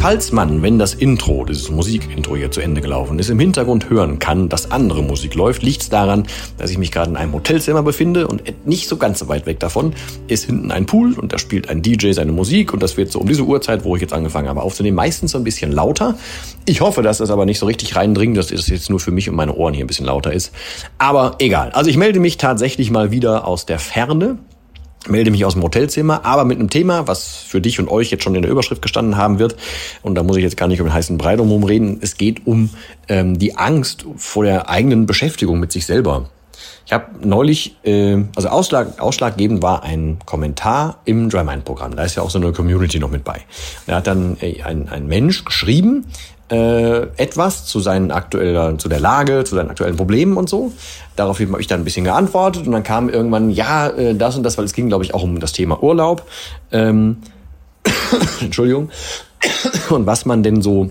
Falls man, wenn das Intro, dieses Musikintro hier zu Ende gelaufen ist, im Hintergrund hören kann, dass andere Musik läuft, liegt es daran, dass ich mich gerade in einem Hotelzimmer befinde und nicht so ganz so weit weg davon ist hinten ein Pool und da spielt ein DJ seine Musik und das wird so um diese Uhrzeit, wo ich jetzt angefangen habe aufzunehmen, meistens so ein bisschen lauter. Ich hoffe, dass das aber nicht so richtig reindringt, dass es jetzt nur für mich und meine Ohren hier ein bisschen lauter ist. Aber egal. Also ich melde mich tatsächlich mal wieder aus der Ferne melde mich aus dem Hotelzimmer, aber mit einem Thema, was für dich und euch jetzt schon in der Überschrift gestanden haben wird. Und da muss ich jetzt gar nicht um den heißen Brei drum reden. Es geht um ähm, die Angst vor der eigenen Beschäftigung mit sich selber. Ich habe neulich, äh, also Ausschlag, ausschlaggebend war ein Kommentar im DryMind-Programm. Da ist ja auch so eine Community noch mit bei. Da hat dann äh, ein, ein Mensch geschrieben, äh, etwas zu seinen aktuellen, zu der Lage, zu seinen aktuellen Problemen und so. Daraufhin habe ich dann ein bisschen geantwortet und dann kam irgendwann, ja, äh, das und das, weil es ging, glaube ich, auch um das Thema Urlaub. Ähm, Entschuldigung. und was man denn so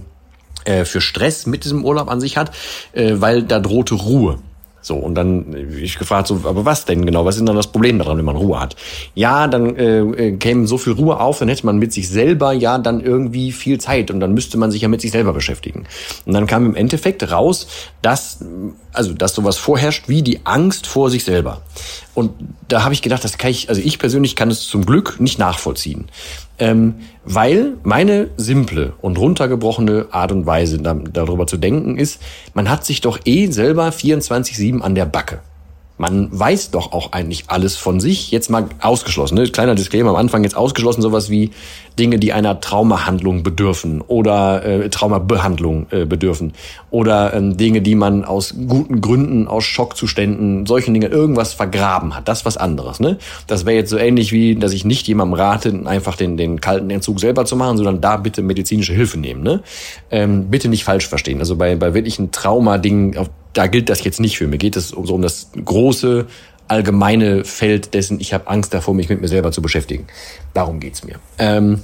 äh, für Stress mit diesem Urlaub an sich hat, äh, weil da drohte Ruhe. So, und dann äh, ich gefragt, so, aber was denn genau? Was ist denn dann das Problem daran, wenn man Ruhe hat? Ja, dann äh, äh, käme so viel Ruhe auf, dann hätte man mit sich selber ja dann irgendwie viel Zeit und dann müsste man sich ja mit sich selber beschäftigen. Und dann kam im Endeffekt raus, dass, also, dass sowas vorherrscht wie die Angst vor sich selber. Und da habe ich gedacht, das kann ich, also ich persönlich kann es zum Glück nicht nachvollziehen. Ähm, weil meine simple und runtergebrochene Art und Weise da, darüber zu denken ist, man hat sich doch eh selber 24-7 an der Backe. Man weiß doch auch eigentlich alles von sich, jetzt mal ausgeschlossen. Ne? Kleiner Disclaimer am Anfang, jetzt ausgeschlossen sowas wie Dinge, die einer Traumahandlung bedürfen oder äh, Traumabehandlung äh, bedürfen oder ähm, Dinge, die man aus guten Gründen, aus Schockzuständen, solchen Dingen irgendwas vergraben hat. Das ist was anderes. Ne? Das wäre jetzt so ähnlich wie, dass ich nicht jemandem rate, einfach den, den kalten Entzug selber zu machen, sondern da bitte medizinische Hilfe nehmen. Ne? Ähm, bitte nicht falsch verstehen. Also bei, bei wirklichen Trauma-Dingen, da gilt das jetzt nicht für. Mir geht es so um das große allgemeine Feld dessen, ich habe Angst davor, mich mit mir selber zu beschäftigen. Darum geht's mir. Ähm,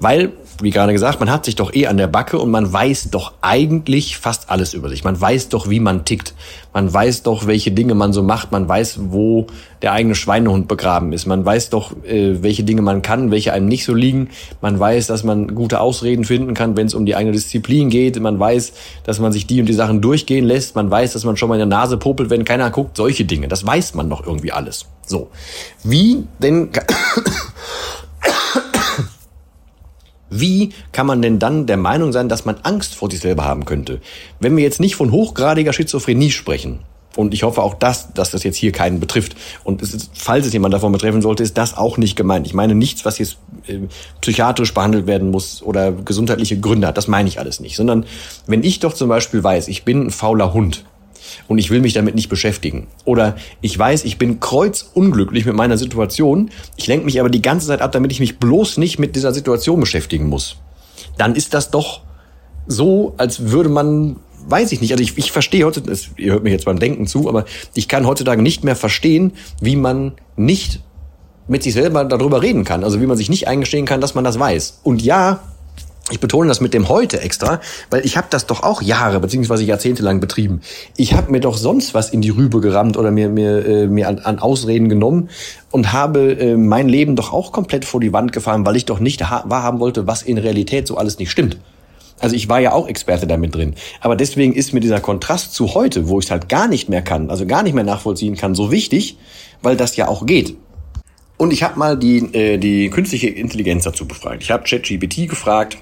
weil wie gerade gesagt, man hat sich doch eh an der Backe und man weiß doch eigentlich fast alles über sich. Man weiß doch, wie man tickt. Man weiß doch, welche Dinge man so macht. Man weiß, wo der eigene Schweinehund begraben ist. Man weiß doch, äh, welche Dinge man kann, welche einem nicht so liegen. Man weiß, dass man gute Ausreden finden kann, wenn es um die eigene Disziplin geht. Man weiß, dass man sich die und die Sachen durchgehen lässt. Man weiß, dass man schon mal in der Nase popelt, wenn keiner guckt. Solche Dinge. Das weiß man doch irgendwie alles. So. Wie denn Wie kann man denn dann der Meinung sein, dass man Angst vor sich selber haben könnte? Wenn wir jetzt nicht von hochgradiger Schizophrenie sprechen, und ich hoffe auch, dass, dass das jetzt hier keinen betrifft. Und es ist, falls es jemand davon betreffen sollte, ist das auch nicht gemeint. Ich meine nichts, was jetzt äh, psychiatrisch behandelt werden muss oder gesundheitliche Gründe hat. Das meine ich alles nicht. Sondern wenn ich doch zum Beispiel weiß, ich bin ein fauler Hund, und ich will mich damit nicht beschäftigen. Oder ich weiß, ich bin kreuzunglücklich mit meiner Situation, ich lenke mich aber die ganze Zeit ab, damit ich mich bloß nicht mit dieser Situation beschäftigen muss. Dann ist das doch so, als würde man, weiß ich nicht, also ich, ich verstehe heute, das, ihr hört mir jetzt beim Denken zu, aber ich kann heutzutage nicht mehr verstehen, wie man nicht mit sich selber darüber reden kann. Also wie man sich nicht eingestehen kann, dass man das weiß. Und ja, ich betone das mit dem heute extra, weil ich habe das doch auch Jahre beziehungsweise Jahrzehnte lang betrieben. Ich habe mir doch sonst was in die Rübe gerammt oder mir mir äh, mir an, an Ausreden genommen und habe äh, mein Leben doch auch komplett vor die Wand gefahren, weil ich doch nicht wahrhaben wollte, was in Realität so alles nicht stimmt. Also ich war ja auch Experte damit drin. Aber deswegen ist mir dieser Kontrast zu heute, wo ich es halt gar nicht mehr kann, also gar nicht mehr nachvollziehen kann, so wichtig, weil das ja auch geht. Und ich habe mal die, äh, die künstliche Intelligenz dazu befragt. Ich habe ChatGPT gefragt,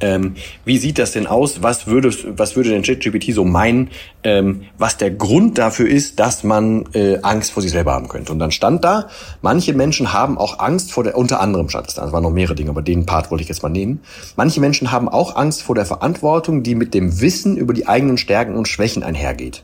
Ähm, wie sieht das denn aus? Was würde, was würde denn ChatGPT so meinen, ähm, was der Grund dafür ist, dass man äh, Angst vor sich selber haben könnte? Und dann stand da, manche Menschen haben auch Angst vor der, unter anderem stand es da, es waren noch mehrere Dinge, aber den Part wollte ich jetzt mal nehmen. Manche Menschen haben auch Angst vor der Verantwortung, die mit dem Wissen über die eigenen Stärken und Schwächen einhergeht.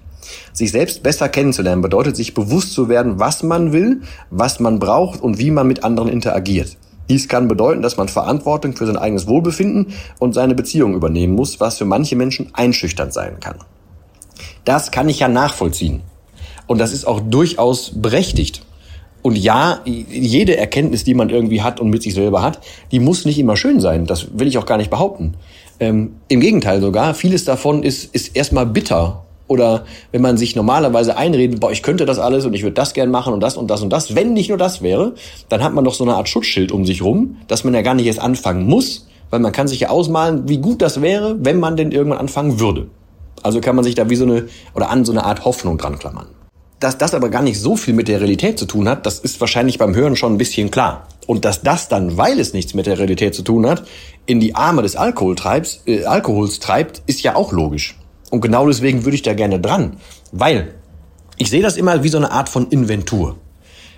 Sich selbst besser kennenzulernen bedeutet, sich bewusst zu werden, was man will, was man braucht und wie man mit anderen interagiert. Dies kann bedeuten, dass man Verantwortung für sein eigenes Wohlbefinden und seine Beziehung übernehmen muss, was für manche Menschen einschüchternd sein kann. Das kann ich ja nachvollziehen. Und das ist auch durchaus berechtigt. Und ja, jede Erkenntnis, die man irgendwie hat und mit sich selber hat, die muss nicht immer schön sein. Das will ich auch gar nicht behaupten. Ähm, Im Gegenteil sogar, vieles davon ist, ist erstmal bitter oder wenn man sich normalerweise einredet, boah, ich könnte das alles und ich würde das gern machen und das und das und das, wenn nicht nur das wäre, dann hat man doch so eine Art Schutzschild um sich rum, dass man ja gar nicht erst anfangen muss, weil man kann sich ja ausmalen, wie gut das wäre, wenn man denn irgendwann anfangen würde. Also kann man sich da wie so eine, oder an so eine Art Hoffnung dran klammern. Dass das aber gar nicht so viel mit der Realität zu tun hat, das ist wahrscheinlich beim Hören schon ein bisschen klar. Und dass das dann, weil es nichts mit der Realität zu tun hat, in die Arme des Alkohol äh, Alkohols treibt, ist ja auch logisch. Und genau deswegen würde ich da gerne dran, weil ich sehe das immer wie so eine Art von Inventur.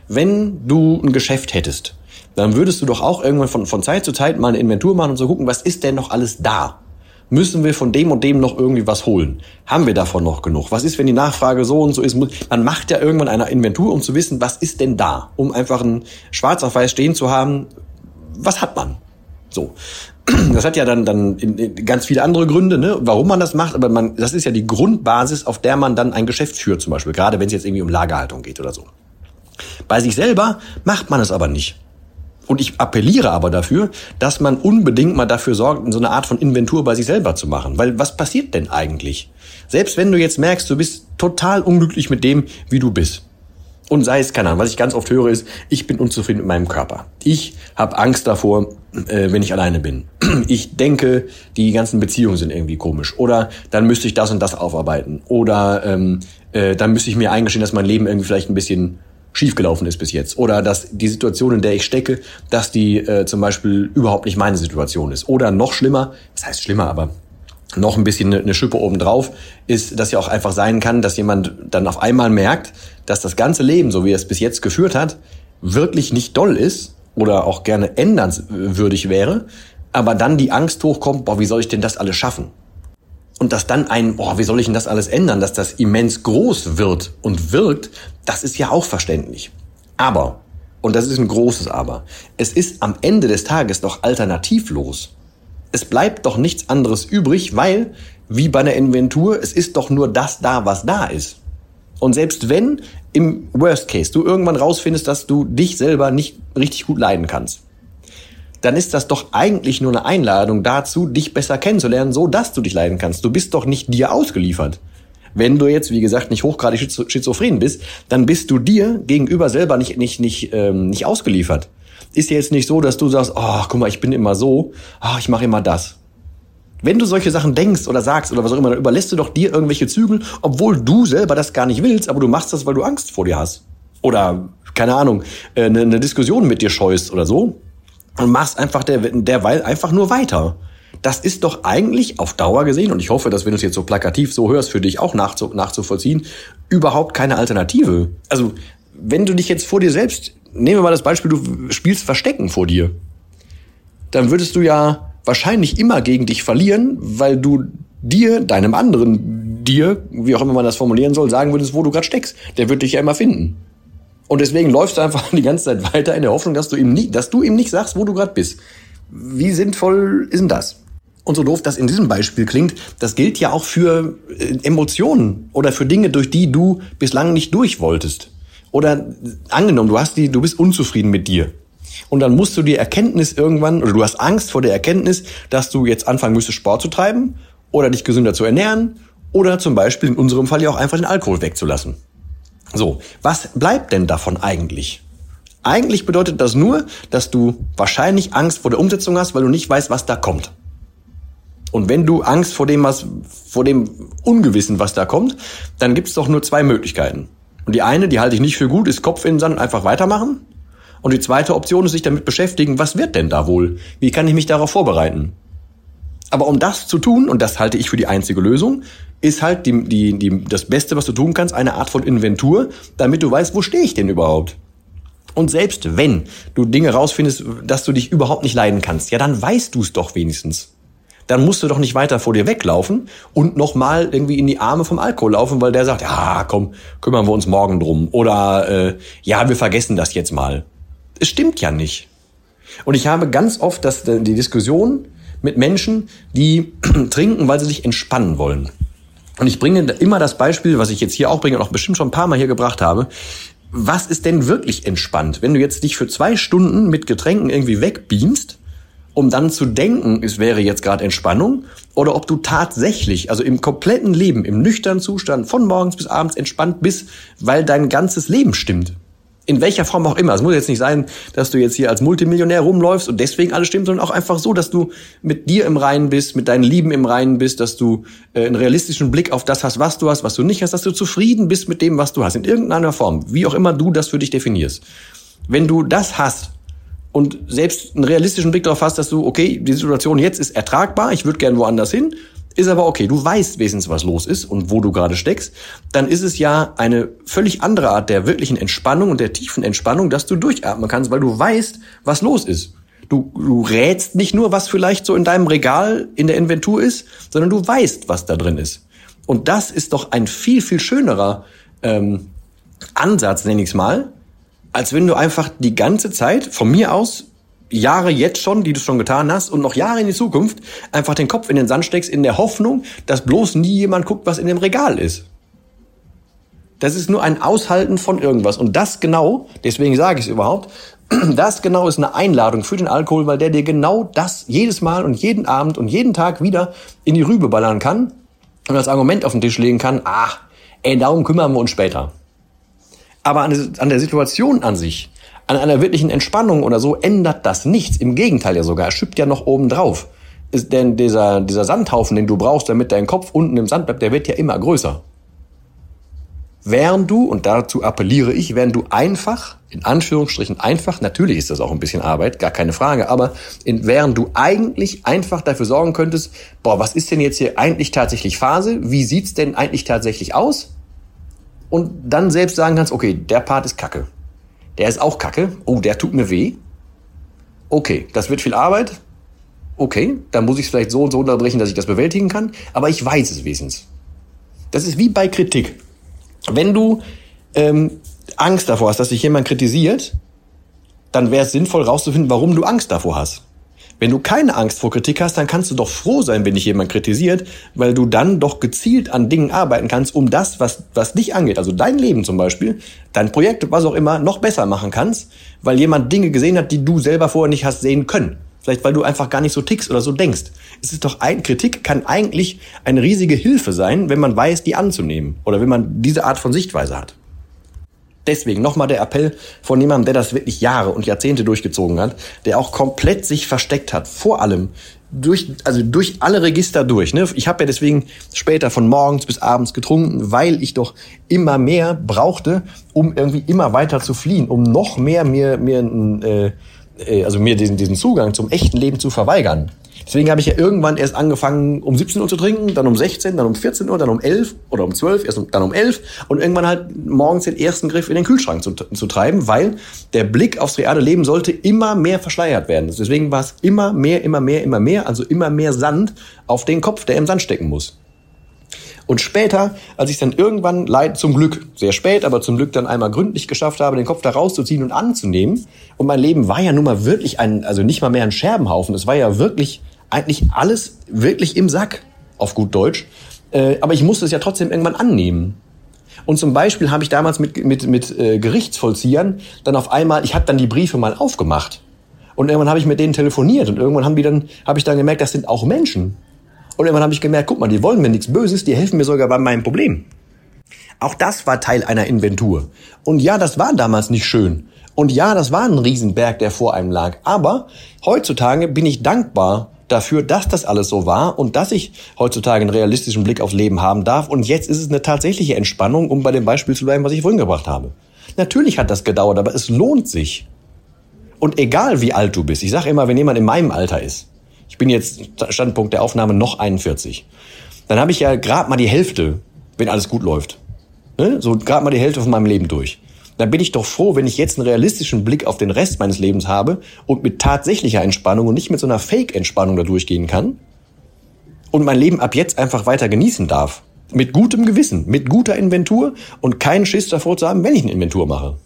Wenn du ein Geschäft hättest, dann würdest du doch auch irgendwann von, von Zeit zu Zeit mal eine Inventur machen und so gucken, was ist denn noch alles da? Müssen wir von dem und dem noch irgendwie was holen? Haben wir davon noch genug? Was ist, wenn die Nachfrage so und so ist? Man macht ja irgendwann eine Inventur, um zu wissen, was ist denn da? Um einfach ein Schwarz auf Weiß stehen zu haben, was hat man? So. Das hat ja dann, dann ganz viele andere Gründe, ne, warum man das macht, aber man, das ist ja die Grundbasis, auf der man dann ein Geschäft führt, zum Beispiel, gerade wenn es jetzt irgendwie um Lagerhaltung geht oder so. Bei sich selber macht man es aber nicht. Und ich appelliere aber dafür, dass man unbedingt mal dafür sorgt, so eine Art von Inventur bei sich selber zu machen. Weil was passiert denn eigentlich? Selbst wenn du jetzt merkst, du bist total unglücklich mit dem, wie du bist. Und sei es, keine Ahnung, was ich ganz oft höre, ist, ich bin unzufrieden mit meinem Körper. Ich habe Angst davor, äh, wenn ich alleine bin. Ich denke, die ganzen Beziehungen sind irgendwie komisch. Oder dann müsste ich das und das aufarbeiten. Oder ähm, äh, dann müsste ich mir eingestehen, dass mein Leben irgendwie vielleicht ein bisschen schiefgelaufen ist bis jetzt. Oder dass die Situation, in der ich stecke, dass die äh, zum Beispiel überhaupt nicht meine Situation ist. Oder noch schlimmer, das heißt schlimmer, aber noch ein bisschen eine Schippe obendrauf, ist, dass ja auch einfach sein kann, dass jemand dann auf einmal merkt, dass das ganze Leben, so wie er es bis jetzt geführt hat, wirklich nicht doll ist oder auch gerne ändernswürdig wäre, aber dann die Angst hochkommt, boah, wie soll ich denn das alles schaffen? Und dass dann ein, boah, wie soll ich denn das alles ändern, dass das immens groß wird und wirkt, das ist ja auch verständlich. Aber, und das ist ein großes Aber, es ist am Ende des Tages doch alternativlos es bleibt doch nichts anderes übrig, weil, wie bei einer Inventur, es ist doch nur das da, was da ist. Und selbst wenn im Worst Case du irgendwann rausfindest, dass du dich selber nicht richtig gut leiden kannst, dann ist das doch eigentlich nur eine Einladung dazu, dich besser kennenzulernen, so dass du dich leiden kannst. Du bist doch nicht dir ausgeliefert. Wenn du jetzt, wie gesagt, nicht hochgradig schizophren bist, dann bist du dir gegenüber selber nicht, nicht, nicht, ähm, nicht ausgeliefert ist ja jetzt nicht so, dass du sagst, oh, guck mal, ich bin immer so, oh, ich mache immer das. Wenn du solche Sachen denkst oder sagst oder was auch immer, dann überlässt du doch dir irgendwelche Zügel, obwohl du selber das gar nicht willst, aber du machst das, weil du Angst vor dir hast. Oder, keine Ahnung, eine, äh, eine Diskussion mit dir scheust oder so. Und machst einfach der, derweil einfach nur weiter. Das ist doch eigentlich auf Dauer gesehen, und ich hoffe, dass wenn du es jetzt so plakativ so hörst, für dich auch nachzu, nachzuvollziehen, überhaupt keine Alternative. Also, wenn du dich jetzt vor dir selbst nehmen wir mal das Beispiel, du spielst Verstecken vor dir. Dann würdest du ja wahrscheinlich immer gegen dich verlieren, weil du dir, deinem anderen dir, wie auch immer man das formulieren soll, sagen würdest, wo du gerade steckst. Der wird dich ja immer finden. Und deswegen läufst du einfach die ganze Zeit weiter in der Hoffnung, dass du ihm nicht, dass du ihm nicht sagst, wo du gerade bist. Wie sinnvoll ist denn das? Und so doof das in diesem Beispiel klingt, das gilt ja auch für äh, Emotionen oder für Dinge, durch die du bislang nicht durch wolltest. Oder angenommen, du hast die, du bist unzufrieden mit dir. Und dann musst du die Erkenntnis irgendwann, oder du hast Angst vor der Erkenntnis, dass du jetzt anfangen müsstest, Sport zu treiben oder dich gesünder zu ernähren oder zum Beispiel in unserem Fall ja auch einfach den Alkohol wegzulassen. So, was bleibt denn davon eigentlich? Eigentlich bedeutet das nur, dass du wahrscheinlich Angst vor der Umsetzung hast, weil du nicht weißt, was da kommt. Und wenn du Angst vor dem hast, vor dem Ungewissen, was da kommt, dann gibt es doch nur zwei Möglichkeiten. Und die eine, die halte ich nicht für gut, ist Kopf in den Sand und einfach weitermachen. Und die zweite Option ist sich damit beschäftigen, was wird denn da wohl? Wie kann ich mich darauf vorbereiten? Aber um das zu tun, und das halte ich für die einzige Lösung, ist halt die, die, die, das Beste, was du tun kannst, eine Art von Inventur, damit du weißt, wo stehe ich denn überhaupt? Und selbst wenn du Dinge rausfindest, dass du dich überhaupt nicht leiden kannst, ja, dann weißt du es doch wenigstens. Dann musst du doch nicht weiter vor dir weglaufen und nochmal irgendwie in die Arme vom Alkohol laufen, weil der sagt, ja, komm, kümmern wir uns morgen drum. Oder äh, ja, wir vergessen das jetzt mal. Es stimmt ja nicht. Und ich habe ganz oft das, die Diskussion mit Menschen, die trinken, weil sie sich entspannen wollen. Und ich bringe immer das Beispiel, was ich jetzt hier auch bringe und auch bestimmt schon ein paar Mal hier gebracht habe. Was ist denn wirklich entspannt? Wenn du jetzt dich für zwei Stunden mit Getränken irgendwie wegbeamst, um dann zu denken, es wäre jetzt gerade Entspannung, oder ob du tatsächlich, also im kompletten Leben, im nüchternen Zustand, von morgens bis abends entspannt bist, weil dein ganzes Leben stimmt in welcher Form auch immer. Es muss jetzt nicht sein, dass du jetzt hier als Multimillionär rumläufst und deswegen alles stimmt, sondern auch einfach so, dass du mit dir im Reinen bist, mit deinen Lieben im Reinen bist, dass du äh, einen realistischen Blick auf das hast, was du hast, was du nicht hast, dass du zufrieden bist mit dem, was du hast, in irgendeiner Form, wie auch immer du das für dich definierst. Wenn du das hast und selbst einen realistischen Blick darauf hast, dass du, okay, die Situation jetzt ist ertragbar, ich würde gern woanders hin, ist aber okay, du weißt wenigstens, was los ist und wo du gerade steckst, dann ist es ja eine völlig andere Art der wirklichen Entspannung und der tiefen Entspannung, dass du durchatmen kannst, weil du weißt, was los ist. Du, du rätst nicht nur, was vielleicht so in deinem Regal in der Inventur ist, sondern du weißt, was da drin ist. Und das ist doch ein viel, viel schönerer ähm, Ansatz, nenne ich es mal, als wenn du einfach die ganze Zeit von mir aus Jahre jetzt schon, die du schon getan hast und noch Jahre in die Zukunft einfach den Kopf in den Sand steckst in der Hoffnung, dass bloß nie jemand guckt, was in dem Regal ist. Das ist nur ein Aushalten von irgendwas. Und das genau, deswegen sage ich es überhaupt, das genau ist eine Einladung für den Alkohol, weil der dir genau das jedes Mal und jeden Abend und jeden Tag wieder in die Rübe ballern kann und als Argument auf den Tisch legen kann, ach, ey, darum kümmern wir uns später. Aber an der Situation an sich, an einer wirklichen Entspannung oder so ändert das nichts. Im Gegenteil ja sogar. Er schüppt ja noch oben drauf. Ist denn dieser, dieser Sandhaufen, den du brauchst, damit dein Kopf unten im Sand bleibt, der wird ja immer größer. Während du, und dazu appelliere ich, während du einfach, in Anführungsstrichen einfach, natürlich ist das auch ein bisschen Arbeit, gar keine Frage, aber in, während du eigentlich einfach dafür sorgen könntest, boah, was ist denn jetzt hier eigentlich tatsächlich Phase? Wie sieht's denn eigentlich tatsächlich aus? Und dann selbst sagen kannst, okay, der Part ist kacke. Der ist auch kacke. Oh, der tut mir weh. Okay, das wird viel Arbeit. Okay, dann muss ich es vielleicht so und so unterbrechen, dass ich das bewältigen kann. Aber ich weiß es wesens. Das ist wie bei Kritik. Wenn du ähm, Angst davor hast, dass dich jemand kritisiert, dann wäre es sinnvoll rauszufinden, warum du Angst davor hast. Wenn du keine Angst vor Kritik hast, dann kannst du doch froh sein, wenn dich jemand kritisiert, weil du dann doch gezielt an Dingen arbeiten kannst, um das, was, was dich angeht, also dein Leben zum Beispiel, dein Projekt, was auch immer, noch besser machen kannst, weil jemand Dinge gesehen hat, die du selber vorher nicht hast sehen können. Vielleicht weil du einfach gar nicht so tickst oder so denkst. Es ist doch ein, Kritik kann eigentlich eine riesige Hilfe sein, wenn man weiß, die anzunehmen oder wenn man diese Art von Sichtweise hat. Deswegen nochmal der Appell von jemandem, der das wirklich Jahre und Jahrzehnte durchgezogen hat, der auch komplett sich versteckt hat, vor allem durch, also durch alle Register durch. Ne? Ich habe ja deswegen später von morgens bis abends getrunken, weil ich doch immer mehr brauchte, um irgendwie immer weiter zu fliehen, um noch mehr mir, mir, äh, äh, also mir diesen, diesen Zugang zum echten Leben zu verweigern. Deswegen habe ich ja irgendwann erst angefangen, um 17 Uhr zu trinken, dann um 16, dann um 14 Uhr, dann um 11 oder um 12, erst dann um 11 und irgendwann halt morgens den ersten Griff in den Kühlschrank zu, zu treiben, weil der Blick aufs reale Leben sollte immer mehr verschleiert werden. Deswegen war es immer mehr, immer mehr, immer mehr, also immer mehr Sand auf den Kopf, der im Sand stecken muss. Und später, als ich dann irgendwann leid, zum Glück, sehr spät, aber zum Glück dann einmal gründlich geschafft habe, den Kopf da rauszuziehen und anzunehmen. Und mein Leben war ja nun mal wirklich ein, also nicht mal mehr ein Scherbenhaufen. Es war ja wirklich eigentlich alles wirklich im Sack, auf gut Deutsch. Äh, aber ich musste es ja trotzdem irgendwann annehmen. Und zum Beispiel habe ich damals mit, mit, mit äh, Gerichtsvollziehern dann auf einmal, ich habe dann die Briefe mal aufgemacht. Und irgendwann habe ich mit denen telefoniert und irgendwann haben die dann, habe ich dann gemerkt, das sind auch Menschen. Und irgendwann habe ich gemerkt, guck mal, die wollen mir nichts Böses, die helfen mir sogar bei meinem Problem. Auch das war Teil einer Inventur. Und ja, das war damals nicht schön. Und ja, das war ein Riesenberg, der vor einem lag. Aber heutzutage bin ich dankbar dafür, dass das alles so war und dass ich heutzutage einen realistischen Blick aufs Leben haben darf. Und jetzt ist es eine tatsächliche Entspannung, um bei dem Beispiel zu bleiben, was ich vorhin gebracht habe. Natürlich hat das gedauert, aber es lohnt sich. Und egal wie alt du bist, ich sage immer, wenn jemand in meinem Alter ist, Ich bin jetzt Standpunkt der Aufnahme noch 41. Dann habe ich ja gerade mal die Hälfte, wenn alles gut läuft. Ne? So gerade mal die Hälfte von meinem Leben durch. Dann bin ich doch froh, wenn ich jetzt einen realistischen Blick auf den Rest meines Lebens habe und mit tatsächlicher Entspannung und nicht mit so einer Fake-Entspannung da durchgehen kann und mein Leben ab jetzt einfach weiter genießen darf. Mit gutem Gewissen, mit guter Inventur und keinen Schiss davor zu haben, wenn ich eine Inventur mache.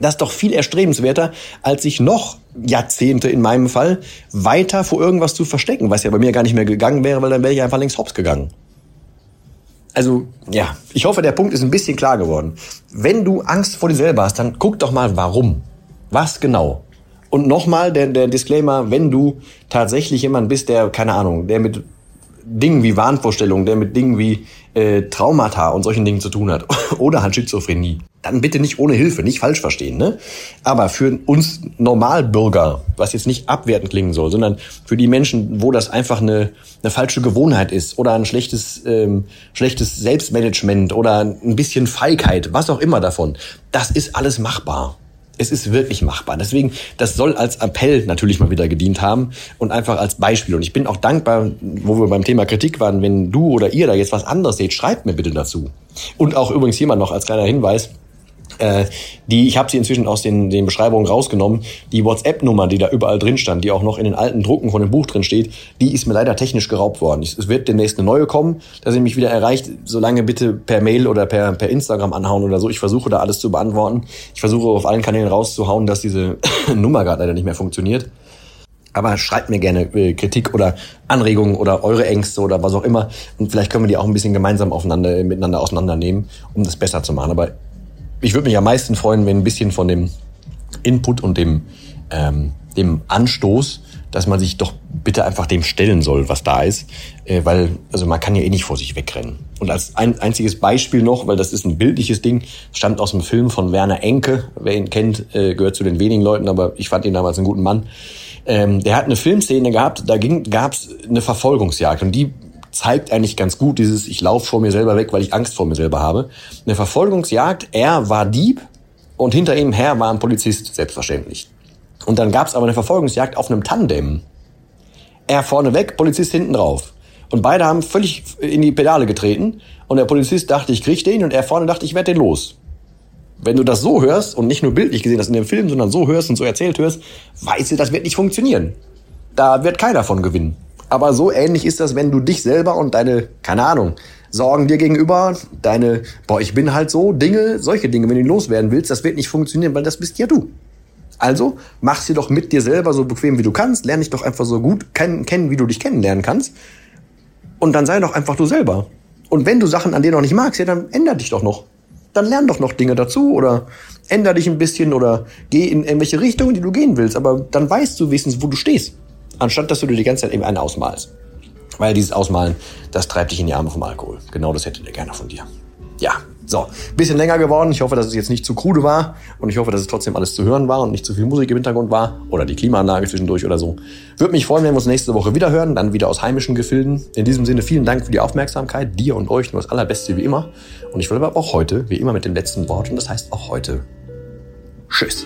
Das ist doch viel erstrebenswerter, als sich noch Jahrzehnte in meinem Fall weiter vor irgendwas zu verstecken, was ja bei mir gar nicht mehr gegangen wäre, weil dann wäre ich einfach längst hops gegangen. Also, ja, ich hoffe, der Punkt ist ein bisschen klar geworden. Wenn du Angst vor dir selber hast, dann guck doch mal, warum. Was genau? Und nochmal der, der Disclaimer, wenn du tatsächlich jemand bist, der, keine Ahnung, der mit Dingen wie Wahnvorstellungen, der mit Dingen wie äh, Traumata und solchen Dingen zu tun hat oder halt Schizophrenie, dann bitte nicht ohne Hilfe, nicht falsch verstehen. Ne? Aber für uns Normalbürger, was jetzt nicht abwertend klingen soll, sondern für die Menschen, wo das einfach eine, eine falsche Gewohnheit ist oder ein schlechtes, ähm, schlechtes Selbstmanagement oder ein bisschen Feigheit, was auch immer davon, das ist alles machbar. Es ist wirklich machbar. Deswegen, das soll als Appell natürlich mal wieder gedient haben und einfach als Beispiel. Und ich bin auch dankbar, wo wir beim Thema Kritik waren, wenn du oder ihr da jetzt was anderes seht, schreibt mir bitte dazu. Und auch übrigens jemand noch als kleiner Hinweis, äh, die, ich habe sie inzwischen aus den, den Beschreibungen rausgenommen. Die WhatsApp-Nummer, die da überall drin stand, die auch noch in den alten Drucken von dem Buch drin steht, die ist mir leider technisch geraubt worden. Es wird demnächst eine neue kommen, dass ihr mich wieder erreicht. Solange bitte per Mail oder per, per Instagram anhauen oder so. Ich versuche da alles zu beantworten. Ich versuche auf allen Kanälen rauszuhauen, dass diese Nummer gerade leider nicht mehr funktioniert. Aber schreibt mir gerne äh, Kritik oder Anregungen oder eure Ängste oder was auch immer. Und vielleicht können wir die auch ein bisschen gemeinsam aufeinander, miteinander auseinandernehmen, um das besser zu machen. Aber ich würde mich am meisten freuen, wenn ein bisschen von dem Input und dem, ähm, dem Anstoß, dass man sich doch bitte einfach dem stellen soll, was da ist, äh, weil also man kann ja eh nicht vor sich wegrennen. Und als ein einziges Beispiel noch, weil das ist ein bildliches Ding, stammt aus dem Film von Werner Enke. Wer ihn kennt, äh, gehört zu den wenigen Leuten, aber ich fand ihn damals einen guten Mann. Ähm, der hat eine Filmszene gehabt, da gab es eine Verfolgungsjagd und die zeigt eigentlich ganz gut dieses, ich laufe vor mir selber weg, weil ich Angst vor mir selber habe. Eine Verfolgungsjagd, er war Dieb und hinter ihm her war ein Polizist, selbstverständlich. Und dann gab es aber eine Verfolgungsjagd auf einem Tandem. Er vorne weg, Polizist hinten drauf. Und beide haben völlig in die Pedale getreten. Und der Polizist dachte, ich krieg den. Und er vorne dachte, ich werde den los. Wenn du das so hörst und nicht nur bildlich gesehen das in dem Film, sondern so hörst und so erzählt hörst, weißt du, das wird nicht funktionieren. Da wird keiner von gewinnen. Aber so ähnlich ist das, wenn du dich selber und deine, keine Ahnung, Sorgen dir gegenüber, deine, boah, ich bin halt so, Dinge, solche Dinge, wenn du loswerden willst, das wird nicht funktionieren, weil das bist ja du. Also mach sie doch mit dir selber so bequem wie du kannst, lerne dich doch einfach so gut kennen, kennen, wie du dich kennenlernen kannst. Und dann sei doch einfach du selber. Und wenn du Sachen an dir noch nicht magst, ja, dann änder dich doch noch. Dann lern doch noch Dinge dazu oder änder dich ein bisschen oder geh in irgendwelche Richtungen, die du gehen willst. Aber dann weißt du wenigstens, wo du stehst anstatt dass du dir die ganze Zeit eben einen ausmalst. Weil dieses Ausmalen, das treibt dich in die Arme vom Alkohol. Genau das hätte der gerne von dir. Ja, so, bisschen länger geworden. Ich hoffe, dass es jetzt nicht zu krude war und ich hoffe, dass es trotzdem alles zu hören war und nicht zu viel Musik im Hintergrund war oder die Klimaanlage zwischendurch oder so. Würde mich freuen, wenn wir uns nächste Woche wieder hören, dann wieder aus heimischen Gefilden. In diesem Sinne vielen Dank für die Aufmerksamkeit, dir und euch nur das Allerbeste wie immer. Und ich will aber auch heute, wie immer, mit dem letzten Wort und das heißt auch heute Tschüss.